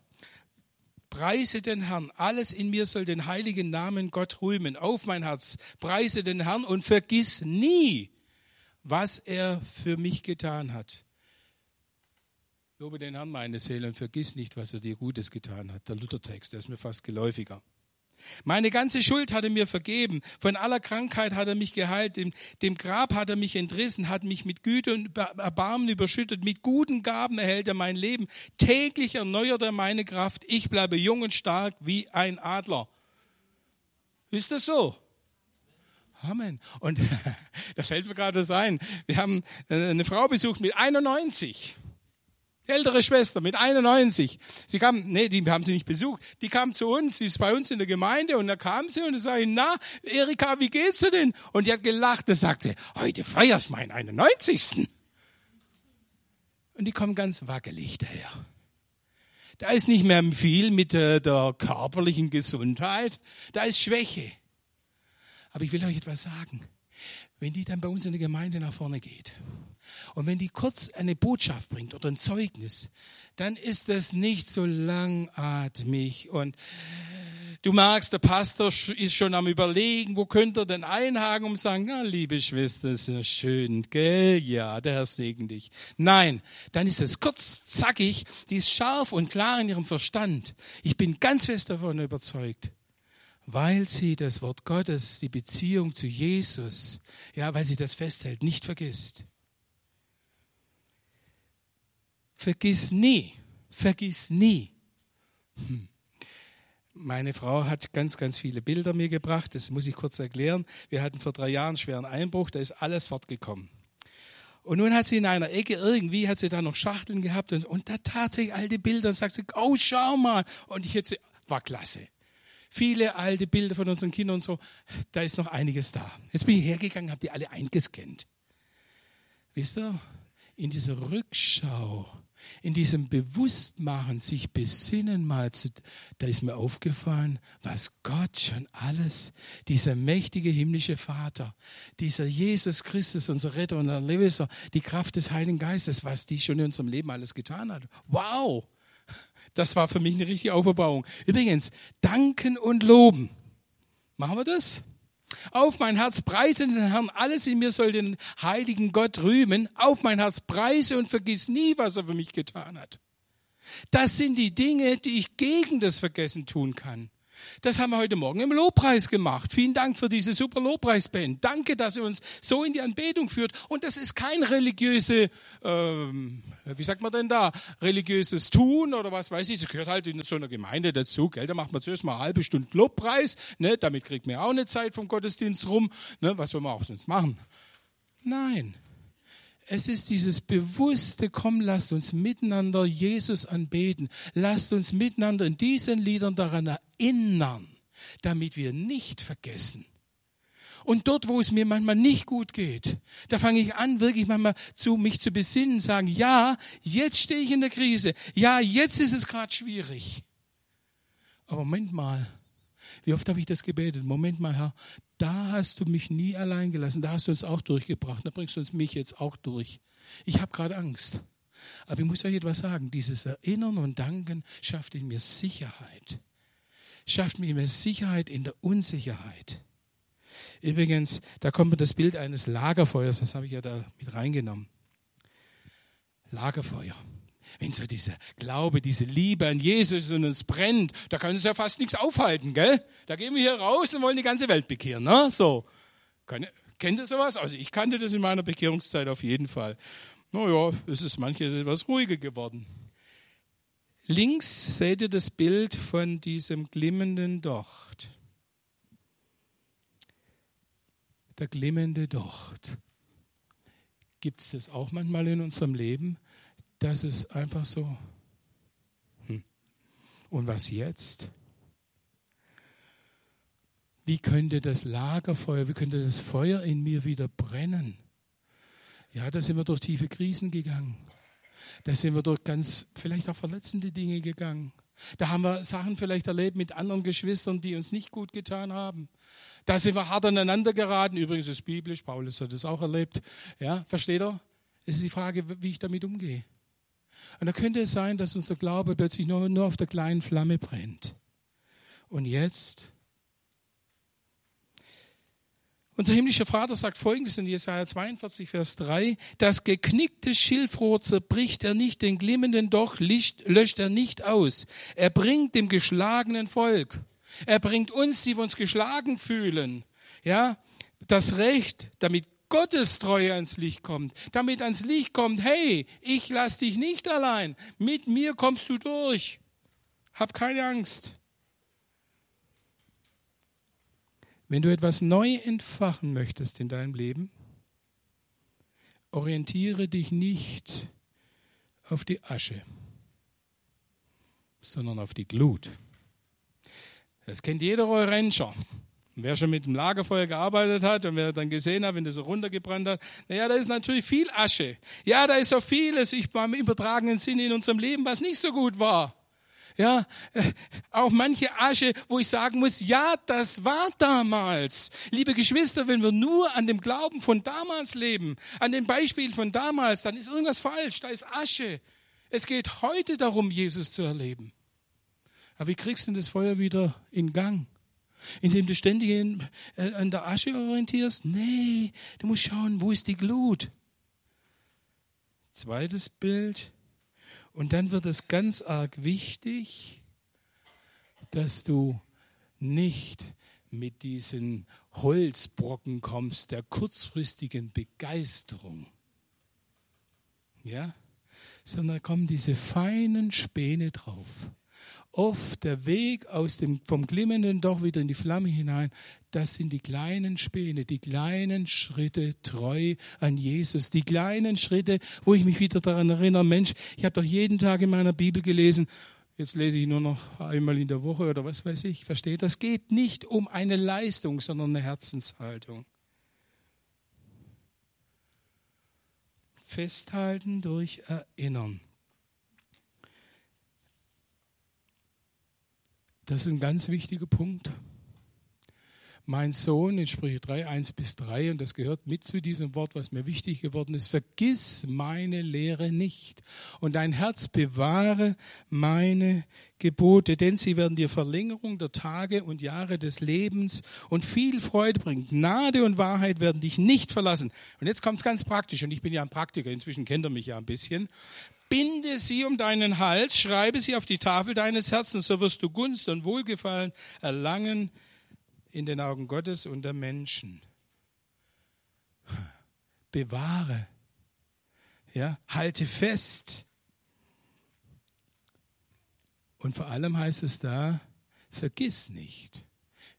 preise den Herrn, alles in mir soll den heiligen Namen Gott rühmen. Auf mein Herz, preise den Herrn und vergiss nie, was er für mich getan hat. Lobe den Herrn, meine Seele, und vergiss nicht, was er dir Gutes getan hat. Der Luthertext, der ist mir fast geläufiger. Meine ganze Schuld hat er mir vergeben. Von aller Krankheit hat er mich geheilt. Dem, dem, Grab hat er mich entrissen, hat mich mit Güte und Erbarmen überschüttet. Mit guten Gaben erhält er mein Leben. Täglich erneuert er meine Kraft. Ich bleibe jung und stark wie ein Adler. Ist das so? Amen. Und (laughs) da fällt mir gerade so ein. Wir haben eine Frau besucht mit 91. Ältere Schwester mit 91. Sie kam, nee, die haben sie nicht besucht. Die kam zu uns, sie ist bei uns in der Gemeinde und da kam sie und ich, na, Erika, wie geht's dir denn? Und die hat gelacht, da sagt sie, heute feiere ich meinen 91. Und die kommt ganz wackelig daher. Da ist nicht mehr viel mit der, der körperlichen Gesundheit, da ist Schwäche. Aber ich will euch etwas sagen. Wenn die dann bei uns in der Gemeinde nach vorne geht, und wenn die kurz eine Botschaft bringt oder ein Zeugnis, dann ist das nicht so langatmig und Du merkst, der Pastor ist schon am überlegen, wo könnte er denn einhaken und sagen, na, liebe Schwester, ist ja schön, gell? Ja, der Herr segne dich. Nein, dann ist es kurz, zackig, die ist scharf und klar in ihrem Verstand. Ich bin ganz fest davon überzeugt, weil sie das Wort Gottes, die Beziehung zu Jesus, ja, weil sie das festhält, nicht vergisst. Vergiss nie, vergiss nie. Hm. Meine Frau hat ganz, ganz viele Bilder mir gebracht. Das muss ich kurz erklären. Wir hatten vor drei Jahren einen schweren Einbruch. Da ist alles fortgekommen. Und nun hat sie in einer Ecke irgendwie, hat sie da noch Schachteln gehabt und, und da tatsächlich alte Bilder. Und sagt sie, oh, schau mal. Und ich jetzt, war klasse. Viele alte Bilder von unseren Kindern und so. Da ist noch einiges da. Jetzt bin ich hergegangen, habe die alle eingescannt. Wisst ihr, in dieser Rückschau in diesem Bewusstmachen, sich besinnen mal zu, da ist mir aufgefallen, was Gott schon alles, dieser mächtige himmlische Vater, dieser Jesus Christus, unser Retter und Erlöser, die Kraft des Heiligen Geistes, was die schon in unserem Leben alles getan hat. Wow! Das war für mich eine richtige Auferbauung. Übrigens, danken und loben. Machen wir das? Auf mein Herz preise den Herrn, alles in mir soll den heiligen Gott rühmen. Auf mein Herz preise und vergiss nie, was er für mich getan hat. Das sind die Dinge, die ich gegen das Vergessen tun kann. Das haben wir heute Morgen im Lobpreis gemacht. Vielen Dank für diese super Lobpreisband. Danke, dass ihr uns so in die Anbetung führt. Und das ist kein religiöse, ähm, wie sagt man denn da, religiöses Tun oder was weiß ich. Das gehört halt in so einer Gemeinde dazu. Gell? Da macht man zuerst mal eine halbe Stunde Lobpreis. Ne? Damit kriegt man auch eine Zeit vom Gottesdienst rum. Ne? Was soll man auch sonst machen? Nein. Es ist dieses bewusste, komm, lasst uns miteinander Jesus anbeten. Lasst uns miteinander in diesen Liedern daran erinnern, damit wir nicht vergessen. Und dort, wo es mir manchmal nicht gut geht, da fange ich an, wirklich manchmal zu mich zu besinnen, sagen, ja, jetzt stehe ich in der Krise. Ja, jetzt ist es gerade schwierig. Aber Moment mal, wie oft habe ich das gebetet? Moment mal, Herr, da hast du mich nie allein gelassen, da hast du uns auch durchgebracht, da bringst du uns mich jetzt auch durch. Ich habe gerade Angst. Aber ich muss euch etwas sagen, dieses Erinnern und Danken schafft in mir Sicherheit. Schafft mir mehr Sicherheit in der Unsicherheit. Übrigens, da kommt mir das Bild eines Lagerfeuers, das habe ich ja da mit reingenommen. Lagerfeuer wenn so dieser Glaube, diese Liebe an Jesus in uns brennt, da kann uns ja fast nichts aufhalten, gell? Da gehen wir hier raus und wollen die ganze Welt bekehren, ne? So. kennt ihr sowas? Also ich kannte das in meiner Bekehrungszeit auf jeden Fall. Naja, es ist manches etwas ruhiger geworden. Links seht ihr das Bild von diesem glimmenden Docht. Der glimmende Docht. Gibt es das auch manchmal in unserem Leben? Das ist einfach so. Hm. Und was jetzt? Wie könnte das Lagerfeuer, wie könnte das Feuer in mir wieder brennen? Ja, da sind wir durch tiefe Krisen gegangen. Da sind wir durch ganz, vielleicht auch verletzende Dinge gegangen. Da haben wir Sachen vielleicht erlebt mit anderen Geschwistern, die uns nicht gut getan haben. Da sind wir hart aneinander geraten. Übrigens ist es biblisch, Paulus hat das auch erlebt. Ja, versteht er? Es ist die Frage, wie ich damit umgehe. Und da könnte es sein, dass unser Glaube plötzlich nur, nur auf der kleinen Flamme brennt. Und jetzt unser himmlischer Vater sagt folgendes in Jesaja 42, Vers 3. Das geknickte Schilfrohr zerbricht er nicht, den glimmenden Doch löscht er nicht aus. Er bringt dem geschlagenen Volk. Er bringt uns, die wir uns geschlagen fühlen, ja, das Recht, damit Gottes Treue ans Licht kommt, damit ans Licht kommt, hey, ich lass dich nicht allein, mit mir kommst du durch. Hab keine Angst. Wenn du etwas neu entfachen möchtest in deinem Leben, orientiere dich nicht auf die Asche, sondern auf die Glut. Das kennt jeder Rancher. Wer schon mit dem Lagerfeuer gearbeitet hat und wer dann gesehen hat, wenn das so runtergebrannt hat, naja, da ist natürlich viel Asche. Ja, da ist so vieles, ich beim übertragenen Sinne in unserem Leben, was nicht so gut war. Ja, äh, auch manche Asche, wo ich sagen muss, ja, das war damals. Liebe Geschwister, wenn wir nur an dem Glauben von damals leben, an dem Beispiel von damals, dann ist irgendwas falsch. Da ist Asche. Es geht heute darum, Jesus zu erleben. Aber wie kriegst du das Feuer wieder in Gang? Indem du ständig in, äh, an der Asche orientierst? Nee, du musst schauen, wo ist die Glut? Zweites Bild. Und dann wird es ganz arg wichtig, dass du nicht mit diesen Holzbrocken kommst der kurzfristigen Begeisterung. Ja? Sondern kommen diese feinen Späne drauf oft der Weg aus dem, vom glimmenden doch wieder in die Flamme hinein, das sind die kleinen Späne, die kleinen Schritte treu an Jesus, die kleinen Schritte, wo ich mich wieder daran erinnere, Mensch, ich habe doch jeden Tag in meiner Bibel gelesen, jetzt lese ich nur noch einmal in der Woche oder was weiß ich, versteht? Das geht nicht um eine Leistung, sondern eine Herzenshaltung. Festhalten durch Erinnern. Das ist ein ganz wichtiger Punkt. Mein Sohn in Sprüche 3, 1 bis 3, und das gehört mit zu diesem Wort, was mir wichtig geworden ist, vergiss meine Lehre nicht und dein Herz bewahre meine Gebote, denn sie werden dir Verlängerung der Tage und Jahre des Lebens und viel Freude bringen. Gnade und Wahrheit werden dich nicht verlassen. Und jetzt kommt es ganz praktisch, und ich bin ja ein Praktiker, inzwischen kennt er mich ja ein bisschen. Binde sie um deinen Hals, schreibe sie auf die Tafel deines Herzens, so wirst du Gunst und Wohlgefallen erlangen in den Augen Gottes und der Menschen. Bewahre, ja, halte fest. Und vor allem heißt es da, vergiss nicht.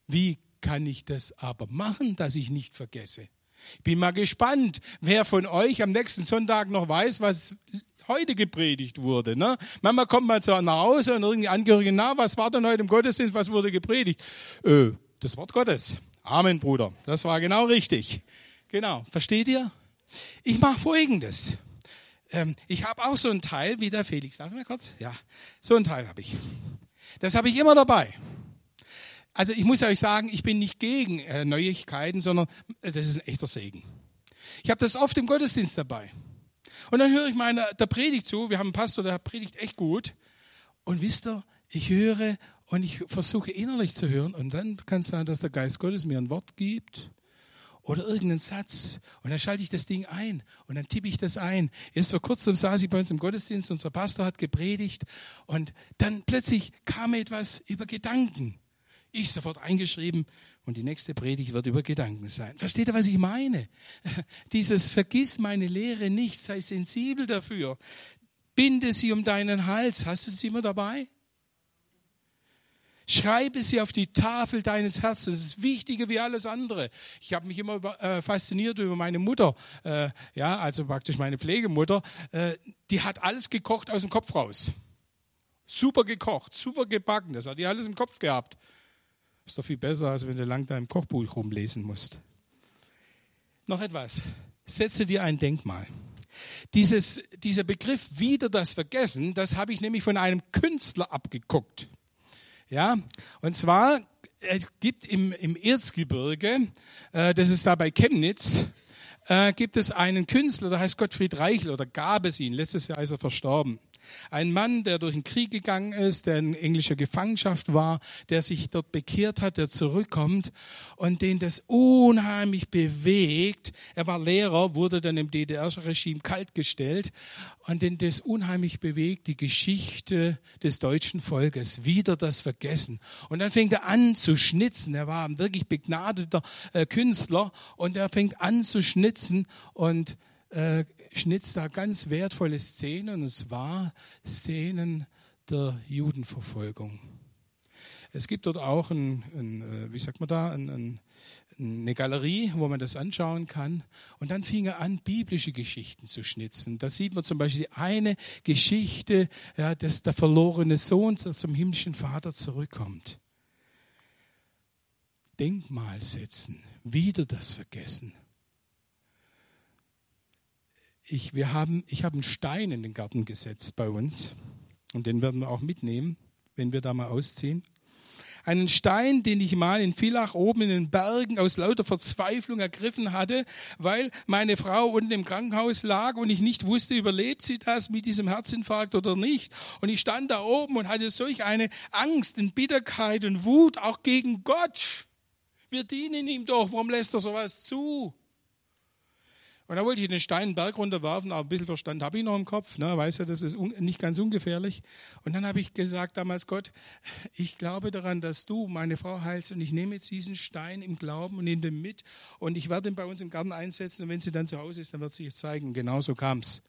Wie kann ich das aber machen, dass ich nicht vergesse? Ich bin mal gespannt, wer von euch am nächsten Sonntag noch weiß, was heute gepredigt wurde. Ne? Manchmal kommt man so nach Hause und irgendwie Angehörige, na, was war denn heute im Gottesdienst, was wurde gepredigt? Äh, das Wort Gottes. Amen, Bruder. Das war genau richtig. Genau. Versteht ihr? Ich mache Folgendes. Ähm, ich habe auch so ein Teil wie der Felix. Darf ich mal kurz? Ja, so ein Teil habe ich. Das habe ich immer dabei. Also ich muss euch sagen, ich bin nicht gegen äh, Neuigkeiten, sondern das ist ein echter Segen. Ich habe das oft im Gottesdienst dabei. Und dann höre ich meiner der Predigt zu. Wir haben einen Pastor, der predigt echt gut. Und wisst ihr, ich höre und ich versuche innerlich zu hören. Und dann kann es sein, dass der Geist Gottes mir ein Wort gibt oder irgendeinen Satz. Und dann schalte ich das Ding ein und dann tippe ich das ein. Erst vor kurzem saß ich bei uns im Gottesdienst, unser Pastor hat gepredigt und dann plötzlich kam etwas über Gedanken. Ich sofort eingeschrieben, und die nächste Predigt wird über Gedanken sein. Versteht ihr, was ich meine? (laughs) Dieses Vergiss meine Lehre nicht, sei sensibel dafür. Binde sie um deinen Hals. Hast du sie immer dabei? Schreibe sie auf die Tafel deines Herzens. Das ist wichtiger wie alles andere. Ich habe mich immer äh, fasziniert über meine Mutter, äh, ja, also praktisch meine Pflegemutter. Äh, die hat alles gekocht aus dem Kopf raus. Super gekocht, super gebacken. Das hat die alles im Kopf gehabt. Ist doch viel besser, als wenn du lang da im Kochbuch rumlesen musst. Noch etwas. Setze dir ein Denkmal. Dieses, dieser Begriff wieder das Vergessen, das habe ich nämlich von einem Künstler abgeguckt. Ja, und zwar es gibt im, im Erzgebirge, äh, das ist da bei Chemnitz, äh, gibt es einen Künstler, der heißt Gottfried Reichel oder gab es ihn. Letztes Jahr ist er verstorben. Ein Mann, der durch den Krieg gegangen ist, der in englischer Gefangenschaft war, der sich dort bekehrt hat, der zurückkommt und den das unheimlich bewegt. Er war Lehrer, wurde dann im DDR-Regime kaltgestellt und den das unheimlich bewegt, die Geschichte des deutschen Volkes, wieder das Vergessen. Und dann fängt er an zu schnitzen. Er war ein wirklich begnadeter äh, Künstler und er fängt an zu schnitzen und äh, schnitzt da ganz wertvolle Szenen, und zwar Szenen der Judenverfolgung. Es gibt dort auch ein, ein äh, wie sagt man da, ein, ein, eine Galerie, wo man das anschauen kann. Und dann fing er an, biblische Geschichten zu schnitzen. Da sieht man zum Beispiel eine Geschichte, ja, dass der verlorene Sohn zum himmlischen Vater zurückkommt. Denkmal setzen, wieder das Vergessen ich, wir haben, ich habe einen Stein in den Garten gesetzt bei uns und den werden wir auch mitnehmen, wenn wir da mal ausziehen. Einen Stein, den ich mal in Villach oben in den Bergen aus lauter Verzweiflung ergriffen hatte, weil meine Frau unten im Krankenhaus lag und ich nicht wusste, überlebt sie das mit diesem Herzinfarkt oder nicht. Und ich stand da oben und hatte solch eine Angst und Bitterkeit und Wut auch gegen Gott. Wir dienen ihm doch, warum lässt er sowas zu? Und da wollte ich den Stein einen Berg runterwerfen, aber ein bisschen Verstand habe ich noch im Kopf, ne? weiß ja, das ist nicht ganz ungefährlich. Und dann habe ich gesagt damals, Gott, ich glaube daran, dass du meine Frau heilst und ich nehme jetzt diesen Stein im Glauben und nehme den mit und ich werde ihn bei uns im Garten einsetzen und wenn sie dann zu Hause ist, dann wird sie es zeigen. Genau so kam es.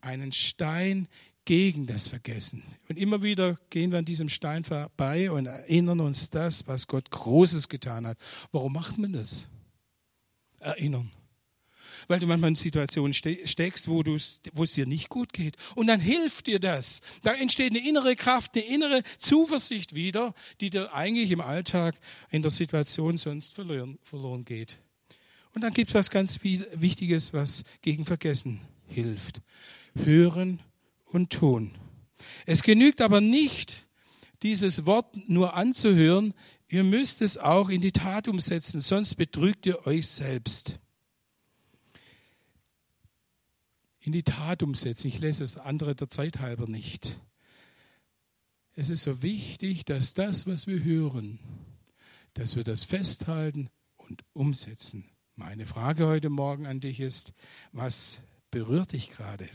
Einen Stein gegen das Vergessen. Und immer wieder gehen wir an diesem Stein vorbei und erinnern uns das, was Gott Großes getan hat. Warum macht man das? Erinnern weil du manchmal in Situationen steckst, wo, wo es dir nicht gut geht. Und dann hilft dir das. Da entsteht eine innere Kraft, eine innere Zuversicht wieder, die dir eigentlich im Alltag in der Situation sonst verloren, verloren geht. Und dann gibt es was ganz Wichtiges, was gegen Vergessen hilft. Hören und tun. Es genügt aber nicht, dieses Wort nur anzuhören, ihr müsst es auch in die Tat umsetzen, sonst betrügt ihr euch selbst. In die Tat umsetzen. Ich lese das andere der Zeit halber nicht. Es ist so wichtig, dass das, was wir hören, dass wir das festhalten und umsetzen. Meine Frage heute Morgen an dich ist, was berührt dich gerade?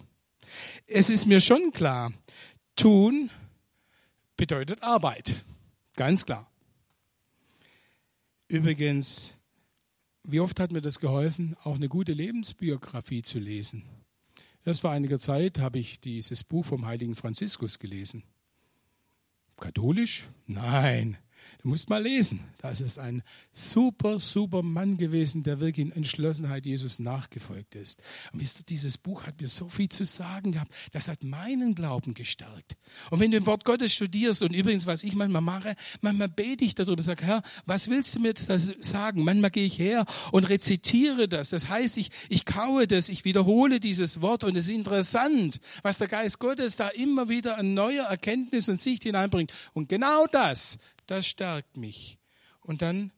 Es ist mir schon klar, tun bedeutet Arbeit. Ganz klar. Übrigens, wie oft hat mir das geholfen, auch eine gute Lebensbiografie zu lesen? Erst vor einiger Zeit habe ich dieses Buch vom heiligen Franziskus gelesen. Katholisch? Nein, Du musst mal lesen. Das ist ein super, super Mann gewesen, der wirklich in Entschlossenheit Jesus nachgefolgt ist. Und wisst ihr, dieses Buch hat mir so viel zu sagen gehabt. Das hat meinen Glauben gestärkt. Und wenn du im Wort Gottes studierst, und übrigens, was ich manchmal mache, manchmal bete ich darüber, sage, Herr, was willst du mir jetzt das sagen? Manchmal gehe ich her und rezitiere das. Das heißt, ich, ich kaue das, ich wiederhole dieses Wort und es ist interessant, was der Geist Gottes da immer wieder an neuer Erkenntnis und Sicht hineinbringt. Und genau das das stärkt mich. Und dann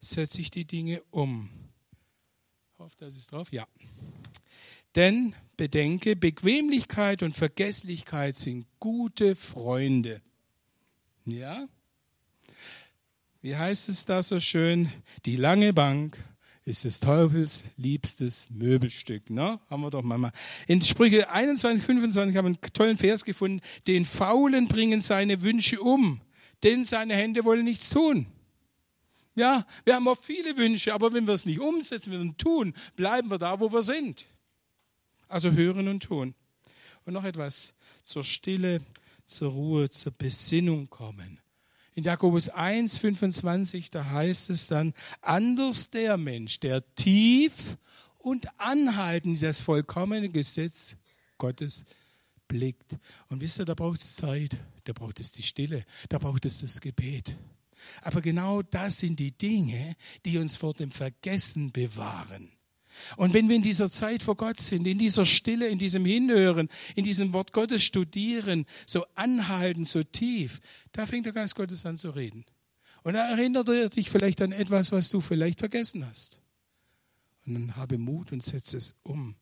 setze ich die Dinge um. Ich hoffe, ist drauf. Ja. Denn bedenke, Bequemlichkeit und Vergesslichkeit sind gute Freunde. Ja? Wie heißt es da so schön? Die lange Bank ist des Teufels liebstes Möbelstück. Ne? Haben wir doch mal. In Sprüche 21, 25 haben wir einen tollen Vers gefunden. Den Faulen bringen seine Wünsche um, denn seine Hände wollen nichts tun. Ja, wir haben auch viele Wünsche, aber wenn wir es nicht umsetzen und tun, bleiben wir da, wo wir sind. Also hören und tun. Und noch etwas zur Stille, zur Ruhe, zur Besinnung kommen. In Jakobus 1, 25, da heißt es dann, anders der Mensch, der tief und anhaltend das vollkommene Gesetz Gottes blickt. Und wisst ihr, da braucht es Zeit, da braucht es die Stille, da braucht es das Gebet. Aber genau das sind die Dinge, die uns vor dem Vergessen bewahren. Und wenn wir in dieser Zeit vor Gott sind, in dieser Stille, in diesem Hinhören, in diesem Wort Gottes studieren, so anhalten, so tief, da fängt der Geist Gottes an zu reden. Und da erinnert er dich vielleicht an etwas, was du vielleicht vergessen hast. Und dann habe Mut und setze es um.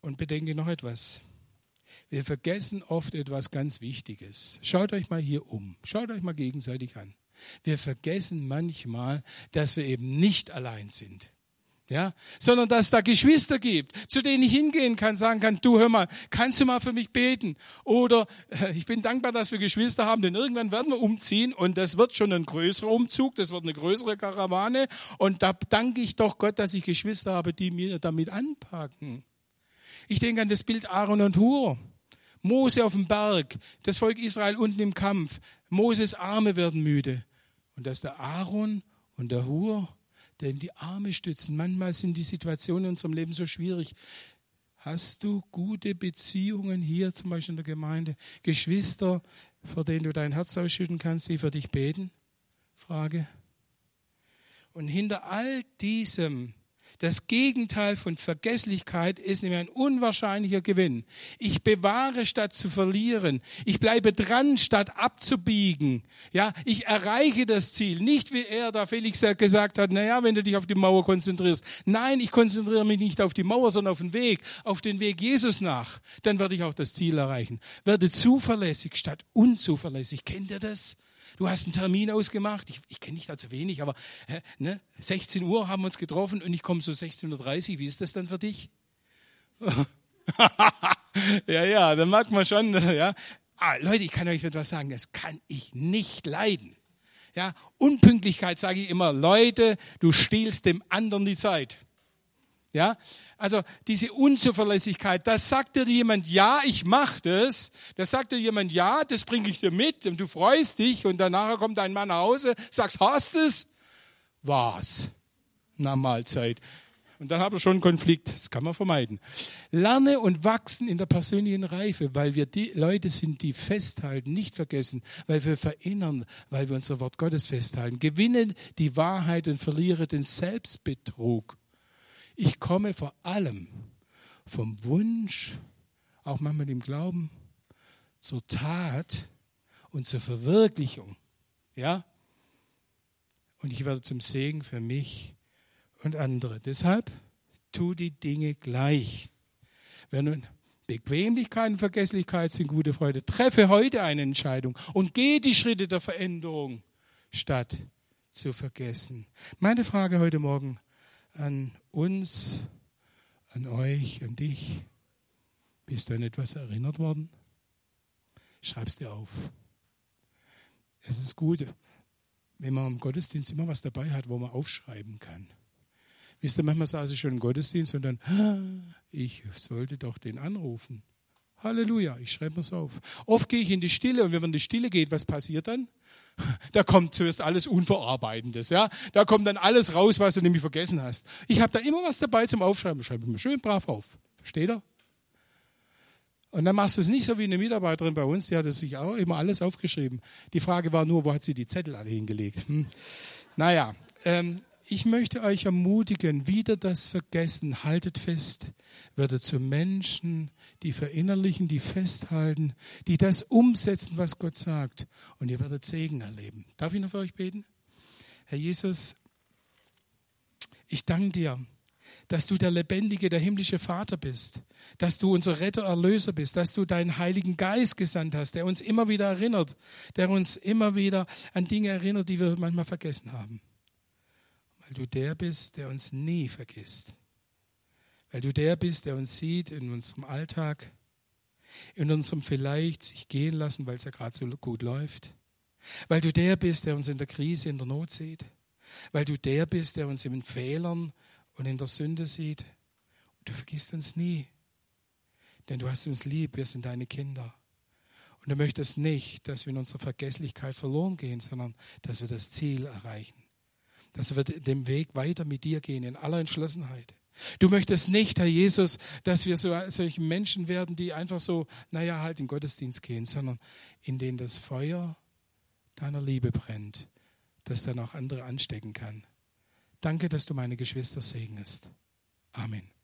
Und bedenke noch etwas. Wir vergessen oft etwas ganz Wichtiges. Schaut euch mal hier um. Schaut euch mal gegenseitig an. Wir vergessen manchmal, dass wir eben nicht allein sind. Ja, sondern dass da Geschwister gibt, zu denen ich hingehen kann, sagen kann, du hör mal, kannst du mal für mich beten? Oder äh, ich bin dankbar, dass wir Geschwister haben, denn irgendwann werden wir umziehen und das wird schon ein größerer Umzug, das wird eine größere Karawane und da danke ich doch Gott, dass ich Geschwister habe, die mir damit anpacken. Ich denke an das Bild Aaron und Hur. Mose auf dem Berg, das Volk Israel unten im Kampf. Moses Arme werden müde. Und dass der Aaron und der Hur, der in die Arme stützen. Manchmal sind die Situationen in unserem Leben so schwierig. Hast du gute Beziehungen hier zum Beispiel in der Gemeinde? Geschwister, vor denen du dein Herz ausschütten kannst, die für dich beten? Frage. Und hinter all diesem das Gegenteil von Vergesslichkeit ist nämlich ein unwahrscheinlicher Gewinn. Ich bewahre statt zu verlieren. Ich bleibe dran statt abzubiegen. Ja, ich erreiche das Ziel. Nicht wie er da Felix gesagt hat, naja, wenn du dich auf die Mauer konzentrierst. Nein, ich konzentriere mich nicht auf die Mauer, sondern auf den Weg, auf den Weg Jesus nach. Dann werde ich auch das Ziel erreichen. Werde zuverlässig statt unzuverlässig. Kennt ihr das? Du hast einen Termin ausgemacht, ich, ich kenne dich da zu wenig, aber ne, 16 Uhr haben wir uns getroffen und ich komme so 16.30 Uhr, wie ist das dann für dich? (laughs) ja, ja, dann mag man schon, ja. Ah, Leute, ich kann euch etwas sagen, das kann ich nicht leiden. Ja, Unpünktlichkeit sage ich immer, Leute, du stiehlst dem anderen die Zeit. Ja, also diese Unzuverlässigkeit, da sagt dir jemand, ja, ich mache das. Da sagt dir jemand, ja, das bringe ich dir mit und du freust dich und danach kommt dein Mann nach Hause, sagst, hast es? Was? Na Mahlzeit. Und dann habt ihr schon einen Konflikt. Das kann man vermeiden. Lerne und wachsen in der persönlichen Reife, weil wir die Leute sind, die festhalten, nicht vergessen, weil wir verinnern, weil wir unser Wort Gottes festhalten. Gewinne die Wahrheit und verliere den Selbstbetrug. Ich komme vor allem vom Wunsch, auch manchmal im Glauben, zur Tat und zur Verwirklichung. Ja? Und ich werde zum Segen für mich und andere. Deshalb tu die Dinge gleich. Wenn nun Bequemlichkeit und Vergesslichkeit sind gute Freude, treffe heute eine Entscheidung und gehe die Schritte der Veränderung, statt zu vergessen. Meine Frage heute Morgen, an uns, an euch, an dich. Bist du an etwas erinnert worden? Schreib es dir auf. Es ist gut, wenn man im Gottesdienst immer was dabei hat, wo man aufschreiben kann. Wisst ihr, manchmal saß ich schon im Gottesdienst und dann, ah, ich sollte doch den anrufen. Halleluja, ich schreibe mir es auf. Oft gehe ich in die Stille und wenn man in die Stille geht, was passiert dann? Da kommt zuerst alles Unverarbeitendes, ja. Da kommt dann alles raus, was du nämlich vergessen hast. Ich habe da immer was dabei zum Aufschreiben. Schreibe ich mir schön brav auf. Versteht ihr? Und dann machst du es nicht so wie eine Mitarbeiterin bei uns, die hat sich auch immer alles aufgeschrieben. Die Frage war nur, wo hat sie die Zettel alle hingelegt? Hm. Naja, ähm, ich möchte euch ermutigen, wieder das Vergessen, haltet fest, werdet zu Menschen, die verinnerlichen, die festhalten, die das umsetzen, was Gott sagt. Und ihr werdet Segen erleben. Darf ich noch für euch beten? Herr Jesus, ich danke dir, dass du der lebendige, der himmlische Vater bist, dass du unser Retter, Erlöser bist, dass du deinen Heiligen Geist gesandt hast, der uns immer wieder erinnert, der uns immer wieder an Dinge erinnert, die wir manchmal vergessen haben weil du der bist, der uns nie vergisst. Weil du der bist, der uns sieht in unserem Alltag, in unserem vielleicht sich gehen lassen, weil es ja gerade so gut läuft. Weil du der bist, der uns in der Krise, in der Not sieht. Weil du der bist, der uns in den Fehlern und in der Sünde sieht. Und du vergisst uns nie. Denn du hast uns lieb, wir sind deine Kinder. Und du möchtest nicht, dass wir in unserer Vergesslichkeit verloren gehen, sondern dass wir das Ziel erreichen dass wir den Weg weiter mit dir gehen in aller Entschlossenheit. Du möchtest nicht, Herr Jesus, dass wir so solche Menschen werden, die einfach so, naja, halt in den Gottesdienst gehen, sondern in denen das Feuer deiner Liebe brennt, das dann auch andere anstecken kann. Danke, dass du meine Geschwister segnest. Amen.